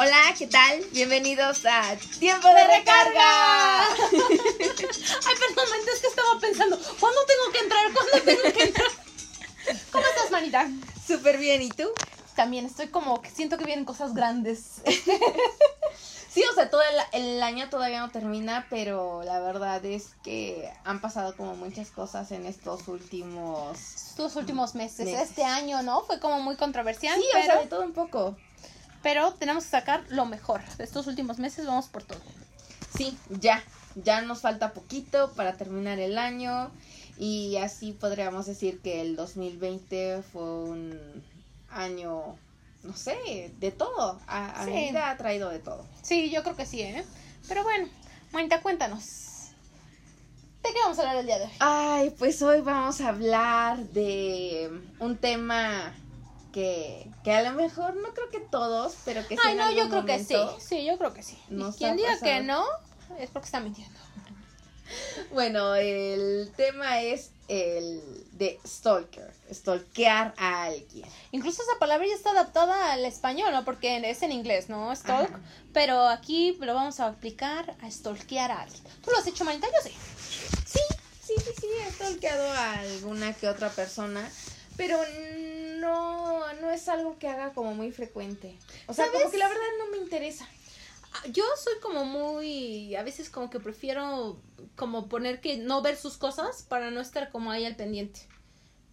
Hola, ¿qué tal? Bienvenidos a Tiempo de Recarga. Ay, perdón, es que estaba pensando, ¿cuándo tengo que entrar? ¿Cuándo tengo que entrar? ¿Cómo estás, manita? Súper bien, ¿y tú? También estoy como que siento que vienen cosas grandes. Sí, o sea, todo el, el año todavía no termina, pero la verdad es que han pasado como muchas cosas en estos últimos... Estos últimos meses. Meses. Este año, ¿no? Fue como muy controversial. Sí, o pero, sea, de todo un poco. Pero tenemos que sacar lo mejor. De estos últimos meses vamos por todo. Sí, ya. Ya nos falta poquito para terminar el año y así podríamos decir que el 2020 fue un año, no sé, de todo. A, a Sí. mi vida ha traído de todo. Sí, yo creo que sí, ¿eh? Pero bueno, manita, cuéntanos. ¿De qué vamos a hablar el día de hoy? Ay, pues hoy vamos a hablar de un tema que, que a lo mejor no creo que todos, pero que sí Ay, en no, yo creo que sí. Sí, yo creo que sí. Y quien diga que no, es porque está mintiendo. Bueno, el tema es el de stalker, stalkear a alguien. Incluso esa palabra ya está adaptada al español, ¿no? Porque es en inglés, ¿no? Stalk. Ajá. Pero aquí lo vamos a aplicar a stalkear a alguien. ¿Tú lo has hecho, manita? Yo sí. Sí, sí, sí, sí, he stalkeado a alguna que otra persona, pero no, no es algo que haga como muy frecuente. O sea, como que la verdad no me interesa. Ah, Yo soy como muy, a veces como que prefiero como poner que no ver sus cosas para no estar como ahí al pendiente.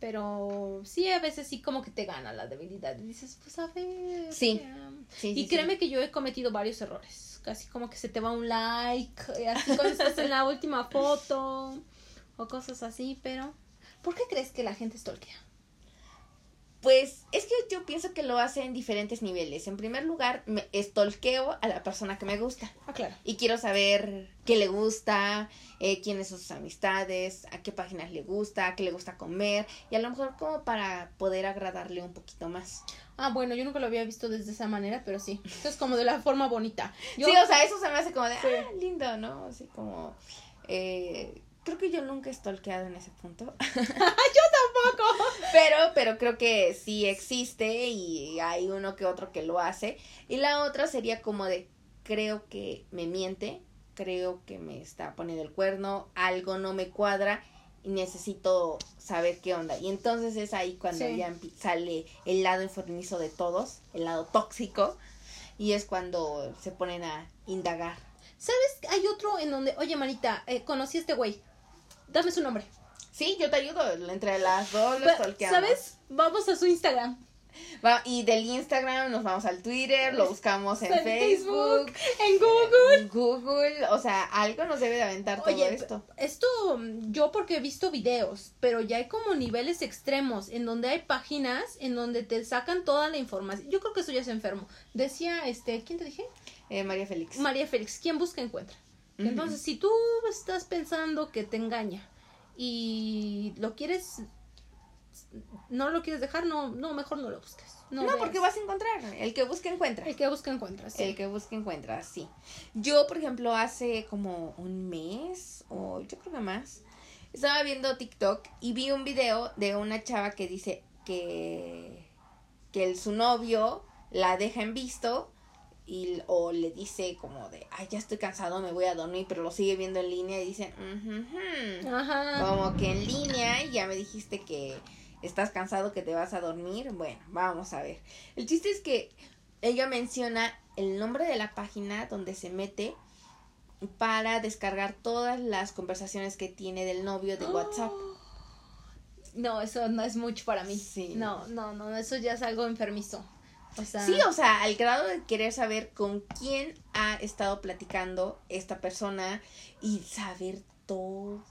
Pero sí, a veces sí como que te gana la debilidad. Y dices, pues a ver. Sí. Sí, y sí, sí. créeme que yo he cometido varios errores. Casi como que se te va un like, eh, así cuando estás en la última foto o cosas así, pero ¿por qué crees que la gente stalkea? Pues es que yo pienso que lo hace en diferentes niveles. En primer lugar, me stalkeo a la persona que me gusta. Ah, claro. Y quiero saber qué le gusta, eh, quiénes son sus amistades, a qué páginas le gusta, qué le gusta comer. Y a lo mejor como para poder agradarle un poquito más. Ah, bueno, yo nunca lo había visto desde esa manera, pero sí. Esto es como de la forma bonita. Yo, Sí, o sea, eso se me hace como de, Sí. ah, lindo, ¿no? Así como... Eh, creo que yo nunca he stalkeado en ese punto. tampoco. Pero, pero creo que sí existe y hay uno que otro que lo hace. Y la otra sería como de, creo que me miente, creo que me está poniendo el cuerno, algo no me cuadra y necesito saber qué onda. Y entonces es ahí cuando Sí. ya sale el lado enfermizo de todos, el lado tóxico, y es cuando se ponen a indagar. ¿Sabes? Hay otro en donde, oye, manita, eh, conocí a este güey. Dame su nombre. Sí, yo te ayudo, entre las dos lo Pero, stalkeamos. ¿Sabes? Vamos a su Instagram. Va- y del Instagram nos vamos al Twitter, lo buscamos en En Facebook, en Google. en Google, o sea, algo nos debe de aventar todo Oye, esto. esto mm, yo porque he visto videos, pero ya hay como niveles extremos en donde hay páginas en donde te sacan toda la información. Yo creo que eso ya es enfermo. Decía, este, ¿quién te dije? Eh, María Félix. María Félix, quien busca encuentra. Entonces, si tú estás pensando que te engaña y lo quieres, no lo quieres dejar, no, no, mejor no lo busques. No, no, porque vas a encontrar, el que busca encuentra. El que busca encuentra, sí. El que busca encuentra, sí. Yo, por ejemplo, hace como un mes, o yo creo que más, estaba viendo TikTok y vi un video de una chava que dice que, que el, su novio la deja en visto y, o le dice como de, ay, ya estoy cansado, me voy a dormir, pero lo sigue viendo en línea y dice, como que en línea y ya me dijiste que estás cansado, que te vas a dormir. Bueno, vamos a ver. El chiste es que ella menciona el nombre de la página donde se mete para descargar todas las conversaciones que tiene del novio de WhatsApp. No, eso no es mucho para mí. Sí. No, no, no, eso ya es algo enfermizo. O sea, Sí, o sea, al grado de querer saber con quién ha estado platicando esta persona y saber todo,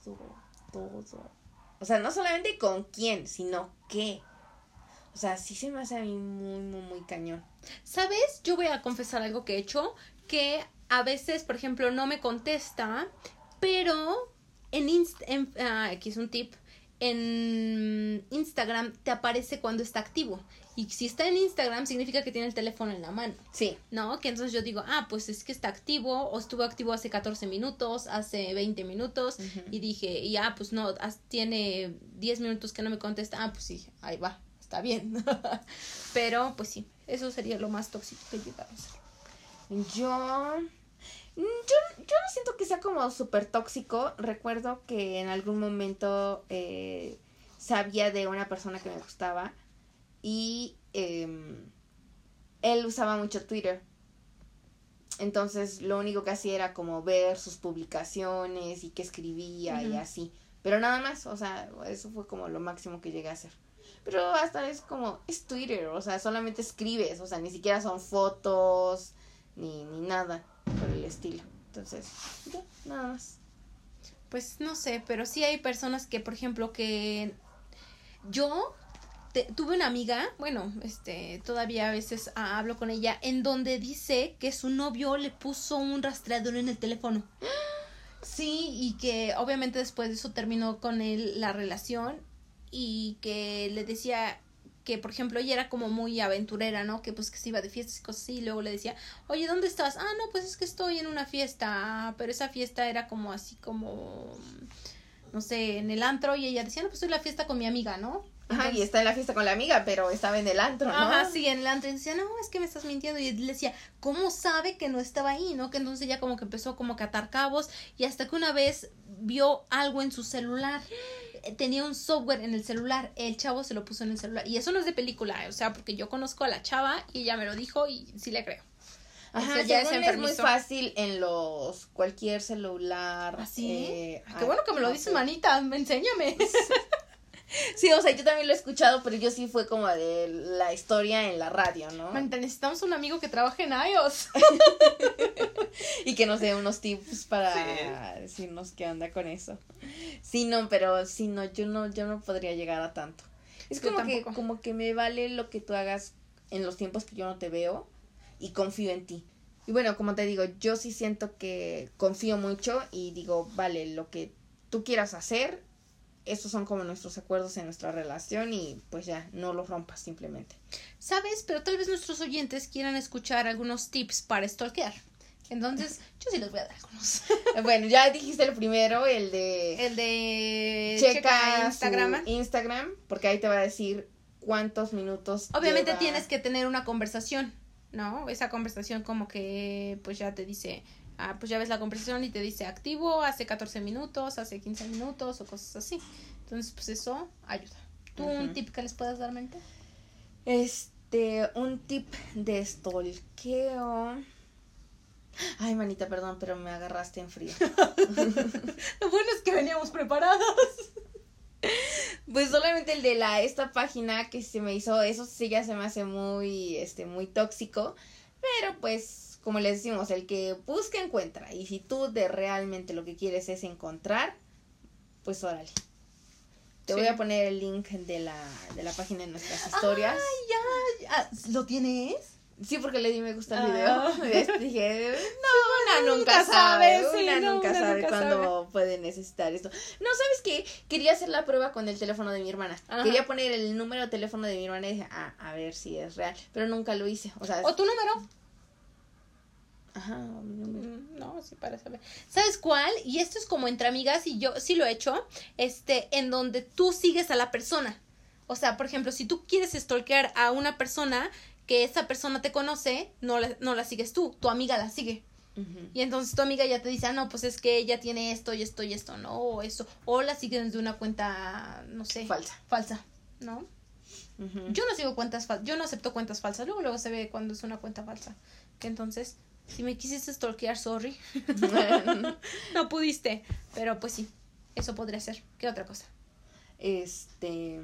todo. O sea, no solamente con quién, sino qué. O sea, sí se me hace a mí muy, muy, muy cañón. ¿sabes? Yo voy a confesar algo que he hecho, que a veces, por ejemplo, no me contesta, pero en, Inst en ah, aquí es un tip, en Instagram te aparece cuando está activo. Y si está en Instagram significa que tiene el teléfono en la mano. Sí. ¿no? Que entonces yo digo, ah, pues es que está activo, o estuvo activo hace 14 minutos, hace 20 minutos, y dije, y ah, pues no, has- tiene 10 minutos que no me contesta, ah, pues sí, ahí va, está bien. Pero, pues sí, eso sería lo más tóxico que hacer. Yo. Yo, yo no siento que sea como súper tóxico. Recuerdo que en algún momento eh, sabía de una persona que me gustaba y em, él usaba mucho Twitter. Entonces lo único que hacía era como ver sus publicaciones y qué escribía y así. Pero nada más, o sea, eso fue como lo máximo que llegué a hacer. Pero hasta es como, es Twitter, o sea, solamente escribes, o sea, ni siquiera son fotos, ni, ni nada por el estilo. Entonces, ya, nada más. Pues no sé, pero sí hay personas que, por ejemplo, que yo tuve una amiga, bueno, este, todavía a veces hablo con ella, en donde dice que su novio le puso un rastreador en el teléfono. Sí, y que obviamente después de eso terminó con él la relación y que le decía que por ejemplo ella era como muy aventurera, ¿no? Que pues que se iba de fiestas y cosas así y luego le decía, oye, ¿dónde estás? Ah, no, pues es que estoy en una fiesta, pero esa fiesta era como así como, no sé, en el antro y ella decía, no, pues estoy en la fiesta con mi amiga, ¿no? Ajá, y está en la fiesta con la amiga, pero estaba en el antro, ¿no? Ajá, sí, en el antro. Y decía, no, es que me estás mintiendo. Y él le decía, ¿cómo sabe que no estaba ahí, no? Que entonces ya como que empezó como a atar cabos. Y hasta que una vez vio algo en su celular. Tenía un software en el celular. El chavo se lo puso en el celular. Y eso no es de película, o sea, porque yo conozco a la chava y ella me lo dijo y sí le creo. Ajá, ya es, muy fácil en los cualquier celular. Así. ¿Ah, eh, qué bueno que me lo dice manita, enséñame. Sí, o sea, yo también lo he escuchado, pero yo sí fue como de la historia en la radio, ¿no? necesitamos un amigo que trabaje en iOS. y que nos dé unos tips para decirnos qué anda con eso. Sí, no, pero sí, no, yo no, yo no podría llegar a tanto. Es como que, como que me vale lo que tú hagas en los tiempos que yo no te veo y confío en ti. Y bueno, como te digo, yo sí siento que confío mucho y digo, vale, lo que tú quieras hacer, estos son como nuestros acuerdos en nuestra relación y pues ya, no los rompas simplemente. ¿Sabes? Pero tal vez nuestros oyentes quieran escuchar algunos tips para stalkear. Entonces, yo sí les voy a dar algunos. bueno, ya dijiste el primero, el de... El de... Checa, Instagram. Instagram, porque ahí te va a decir cuántos minutos. Obviamente tienes que tener una conversación, ¿no? Esa conversación como que pues ya te dice, ah, pues ya ves la conversación y te dice activo hace 14 minutos, hace 15 minutos o cosas así. Entonces, pues eso ayuda. ¿Tú un tip que les puedas dar, mente? Este, un tip de stalkeo. Ay, manita, perdón, pero me agarraste en frío. Lo bueno es que veníamos preparados. Pues solamente el de la esta página que se me hizo, eso sí ya se me hace muy este muy tóxico, pero pues como les decimos, el que busca encuentra. Y si tú de realmente lo que quieres es encontrar, pues órale. Te voy a poner el link de la, de la página de nuestras historias. Ay, ya, ¿Lo tienes? Sí, porque le di me gusta el video. Ah. Dije, no, una nunca, sabe, una nunca sabe cuándo puede necesitar esto. No, ¿sabes qué? Quería hacer la prueba con el teléfono de mi hermana. Quería poner el número de teléfono de mi hermana y dije, ah, a ver si es real. Pero nunca lo hice. O, sea, ¿O tu número? Ajá, mm, no, sí para saber. ¿Sabes cuál? Y esto es como entre amigas y yo sí lo he hecho, este, en donde tú sigues a la persona. O sea, por ejemplo, si tú quieres stalkear a una persona que esa persona te conoce, no la, no la sigues tú, tu amiga la sigue. Y entonces tu amiga ya te dice, ah, no, pues es que ella tiene esto y esto y esto, ¿no? O eso. O la siguen desde una cuenta, no sé. Falsa. Falsa, ¿no? Yo no sigo cuentas falsas, yo no acepto cuentas falsas. Luego, luego se ve cuando es una cuenta falsa. Que entonces, si me quisiste stalkear, sorry. no pudiste. Pero pues sí, eso podría ser. ¿Qué otra cosa? Este.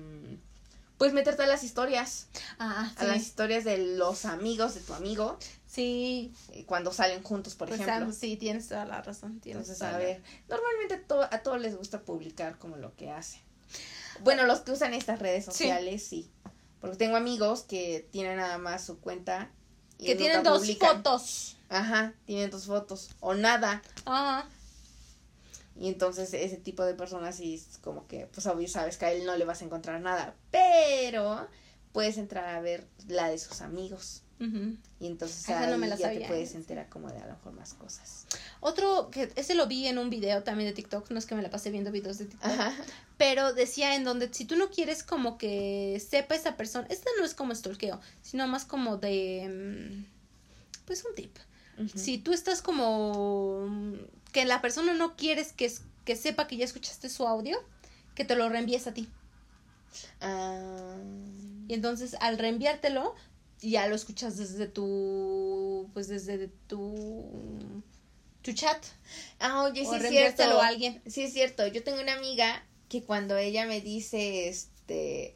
Pues meterte a las historias. Ah, A las historias de los amigos de tu amigo. Sí. Eh, cuando salen juntos, por pues, ejemplo. Sí, tienes toda la razón. Entonces, a ver. Normalmente a todos les gusta publicar como lo que hacen. Bueno, los que usan estas redes sociales, sí. Porque tengo amigos que tienen nada más su cuenta. Y que tienen dos fotos. Ajá, tienen tus fotos. O nada. Ajá. Y entonces ese tipo de personas sí es como que, pues obvio sabes que a él no le vas a encontrar nada. Pero puedes entrar a ver la de sus amigos. Y entonces ahí ya te puedes enterar como de a lo mejor más cosas. Otro, que ese lo vi en un video también de TikTok, no es que me la pasé viendo videos de TikTok, pero decía en donde si tú no quieres como que sepa esa persona, este no es como stalkeo, sino más como de, mm, pues un tip Si tú estás como que la persona no quieres que, que sepa que ya escuchaste su audio, que te lo reenvíes a ti. Ah, Y entonces al reenviártelo, ya lo escuchas desde tu, pues desde tu, tu chat. ah, oye, O sí es cierto. a alguien. Sí es cierto. Yo tengo una amiga que cuando ella me dice, este,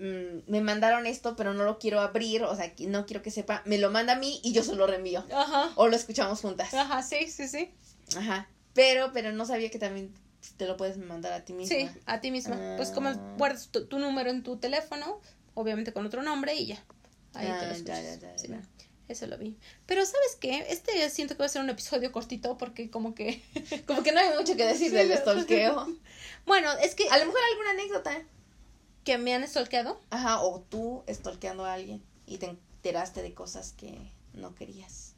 mm, me mandaron esto, pero no lo quiero abrir, o sea, no quiero que sepa, me lo manda a mí y yo se lo reenvío. Ajá. O lo escuchamos juntas. Ajá, sí, sí, sí. Ajá. Pero, pero no sabía que también te lo puedes mandar a ti misma. Sí, a ti misma. Pues como Ah. guardas tu, tu número en tu teléfono, obviamente con otro nombre y ya. Ahí te Ah, lo ya, escuchas. ya, ya, Sí, ya. Eso lo vi. Pero ¿sabes qué? Este siento que va a ser un episodio cortito porque como que... Como que no hay mucho que decir del stalkeo. Bueno, es que... A lo mejor alguna anécdota. Que me han stalkeado. Ajá, o tú stalkeando a alguien y te enteraste de cosas que no querías.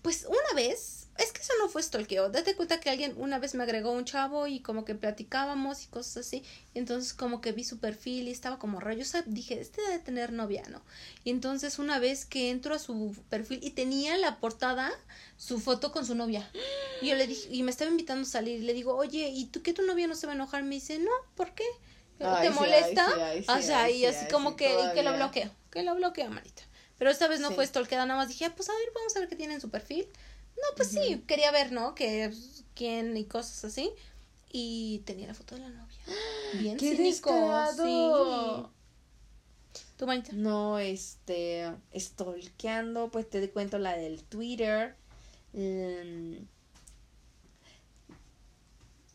Pues una vez, es que eso no fue stalkeo. Date cuenta que alguien una vez me agregó un chavo y como que platicábamos y cosas así. Y entonces como que vi su perfil y estaba como raro. Yo sab- dije, este debe tener novia, ¿no? Y entonces una vez que entro a su perfil y tenía en la portada su foto con su novia. Y yo le dije, y me estaba invitando a salir. Y le digo, oye, ¿y tú qué tu novia no se va a enojar? Me dice, no, ¿por qué? Ay, ¿Te molesta? sí, ay, sí, o sea, ay, y sí, así como que, y que lo bloqueo, que lo bloqueo, manita. Pero esta vez no fue stalkeada, nada más dije, ah, pues a ver, vamos a ver qué tiene en su perfil. No, pues sí, quería ver, ¿no? Que pues, quién y cosas así. Y tenía la foto de la novia. Bien ¡Qué cínico, descarado! sí. ¿Tu manita? No, este, stalkeando, pues te cuento la del Twitter. Mm,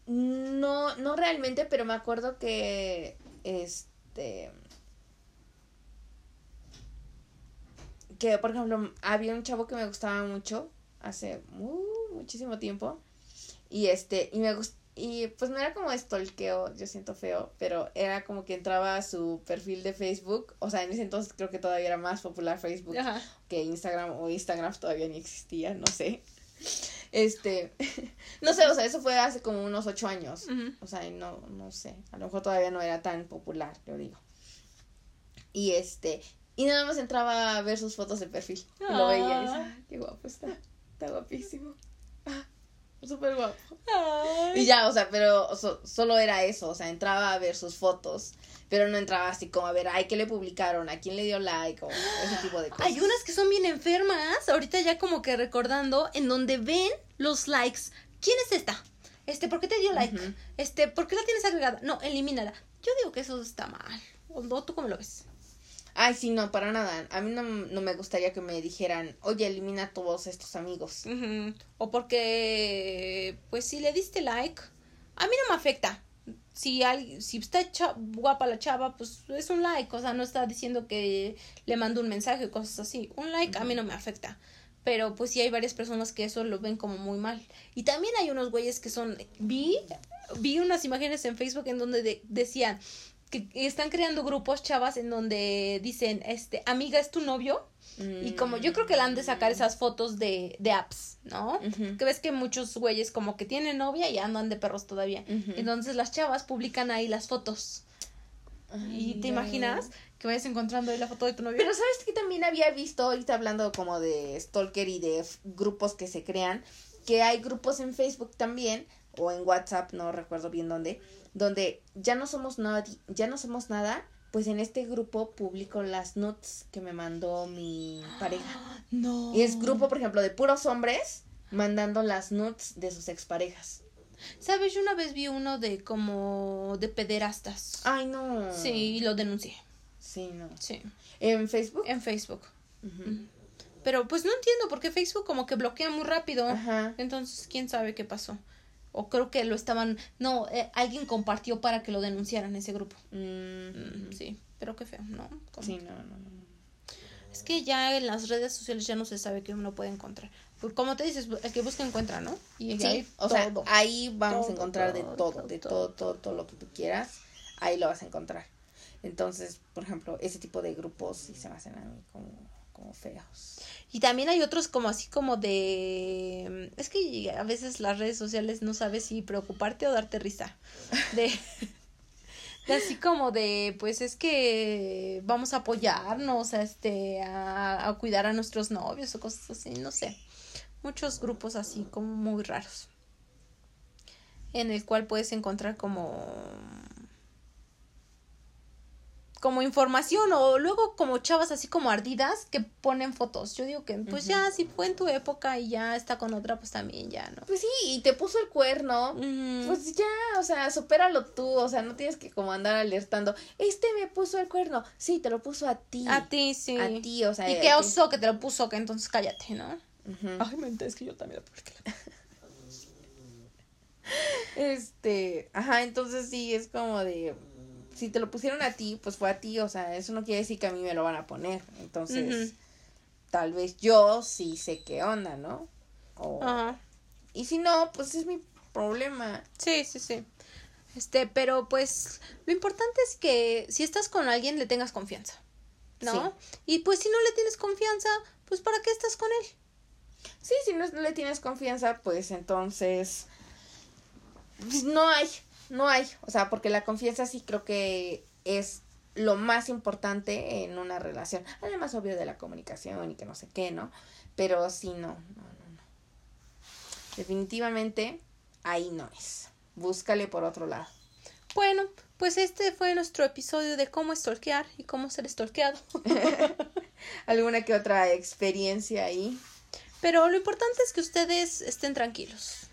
No, no realmente, pero me acuerdo que, este, que por ejemplo, había un chavo que me gustaba mucho hace mu- muchísimo tiempo y este, y me gustó. Y pues no era como stalkeo, yo siento feo, pero era como que entraba a su perfil de Facebook. O sea, en ese entonces creo que todavía era más popular Facebook Ajá. que Instagram o Instagram todavía ni existía, no sé. Este, no sé, o sea, eso fue hace como unos ocho años. O sea, no, no sé, a lo mejor todavía no era tan popular, yo digo. Y este, y nada más entraba a ver sus fotos de perfil. Y lo veía y decía, Ah. "Ah, qué guapo está, está guapísimo. Ah, súper guapo. Ay. Y ya, o sea, pero so- solo era eso, o sea, entraba a ver sus fotos, pero no entraba así como a ver, ay, ¿qué le publicaron? ¿A quién le dio like? O ese tipo de cosas. Hay unas que son bien enfermas, ahorita ya como que recordando, en donde ven los likes. ¿Quién es esta? Este, ¿por qué te dio like? Este, ¿por qué la tienes agregada? No, elimínala. Yo digo que eso está mal. ¿O no? tú cómo lo ves? Ay, sí, no, para nada. A mí no, no me gustaría que me dijeran, oye, elimina a todos estos amigos. O porque, pues si le diste like, a mí no me afecta. Si, alguien, si está cha- guapa la chava, pues es un like. O sea, no está diciendo que le mando un mensaje o cosas así. Un like a mí no me afecta. Pero pues sí hay varias personas que eso lo ven como muy mal. Y también hay unos güeyes que son... Vi, vi unas imágenes en Facebook en donde de- decían que están creando grupos chavas en donde dicen, este, amiga, ¿es tu novio? Y como yo creo que la han de sacar esas fotos de, de apps, ¿no? Que ves que muchos güeyes como que tienen novia y andan de perros todavía. Entonces las chavas publican ahí las fotos. Ay, ¿Y te imaginas que vayas encontrando ahí la foto de tu novio? Pero sabes que también había visto, ahorita hablando como de stalker y de grupos que se crean, que hay grupos en Facebook también, o en WhatsApp, no recuerdo bien dónde, donde ya no somos nada, ya no somos nada, pues en este grupo publico las nudes que me mandó mi pareja. No. Y es grupo, por ejemplo, de puros hombres mandando las nudes de sus exparejas. ¿Sabes? Yo una vez vi uno de como de pederastas. Ay, no. Sí, y lo denuncié. Sí, no. Sí. ¿En Facebook? En Facebook. Pero pues no entiendo porque Facebook como que bloquea muy rápido. Ajá. Entonces, quién sabe qué pasó. O creo que lo estaban. No, eh, alguien compartió para que lo denunciaran ese grupo. Mm, sí, pero qué feo, ¿no? Como- Sí, no, no, no. Es que ya en las redes sociales ya no se sabe qué uno puede encontrar. Como te dices, el que busca encuentra, ¿no? Y Sí, o sea, ahí vamos Todo, a encontrar de todo, de todo, todo, todo lo que tú quieras, ahí lo vas a encontrar. Entonces, por ejemplo, ese tipo de grupos sí se me hacen a mí como, como feos. Y también hay otros como así como de... Es que a veces las redes sociales no sabes si preocuparte o darte risa. De, Así como de, pues es que vamos a apoyarnos, a este, a, a cuidar a nuestros novios o cosas así, no sé. Muchos grupos así como muy raros. En el cual puedes encontrar como como información o luego como chavas así como ardidas que ponen fotos. Yo digo que pues ya si fue en tu época y ya está con otra pues también ya, ¿no? Pues sí, y te puso el cuerno, pues ya, o sea, supéralo tú, o sea, no tienes que como andar alertando, este me puso el cuerno, sí, te lo puso a ti. a ti sí. A ti, o sea. y qué oso que te lo puso, que entonces cállate, ¿no? Ujú. Ay, mente, es que yo también publiqué. Este, ajá, entonces sí, es como de, si te lo pusieron a ti, pues fue a ti, o sea, eso no quiere decir que a mí me lo van a poner, entonces, tal vez yo sí sé qué onda, ¿no? O- Ajá. Y si no, pues es mi problema. Sí, sí, sí. Este, pero pues lo importante es que si estás con alguien le tengas confianza, ¿no? Y pues si no le tienes confianza, pues ¿para qué estás con él? Sí, si no le tienes confianza, pues entonces, pues, no hay, no hay, o sea, porque la confianza sí creo que es lo más importante en una relación, además obvio de la comunicación y que no sé qué, ¿no? Pero sí, no, no, no, no. Definitivamente ahí no es. Búscale por otro lado. Bueno, pues este fue nuestro episodio de cómo stalkear y cómo ser stalkeado. ¿Alguna que otra experiencia ahí? Pero lo importante es que ustedes estén tranquilos.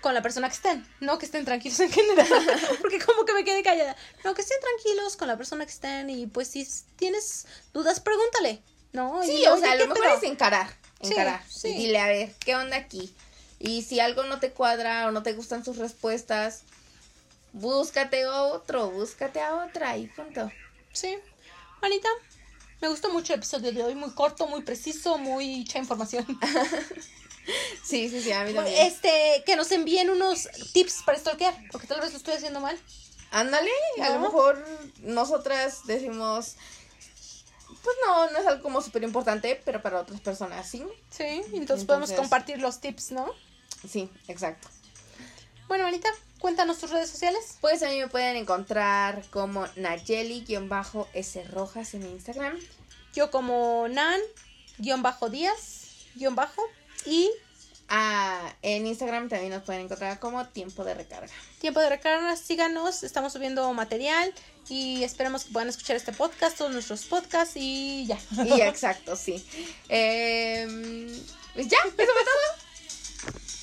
Con la persona que estén, no que estén tranquilos en general, porque como que me quedé callada. No, que estén tranquilos con la persona que estén y pues si tienes dudas, pregúntale, ¿no? Sí, Y, o "Oye, sea, ¿qué lo mejor pedo?". es encarar, encarar. sí. Y dile, a ver, ¿qué onda aquí? Y si algo no te cuadra o no te gustan sus respuestas, búscate otro, búscate a otra y punto. Sí. Anita, me gustó mucho el episodio de hoy, muy corto, muy preciso, muy mucha información. Sí, sí, sí, a mí también. Este, que nos envíen unos tips para stalkear, porque tal vez lo estoy haciendo mal. Ándale, a lo mejor nosotras decimos, pues no, no es algo como súper importante, pero para otras personas sí. Sí, entonces, podemos compartir los tips, ¿no? Sí, exacto. Bueno, Anita, cuéntanos tus redes sociales. Pues a mí me pueden encontrar como Nayeli-S Rojas en Instagram. Yo como Nan, y Ah, en Instagram también nos pueden encontrar como tiempo de recarga. tiempo de recarga, síganos, estamos subiendo material y esperemos que puedan escuchar este podcast, todos nuestros podcasts y ya. Y exacto, sí. Em, pues ya, eso fue todo.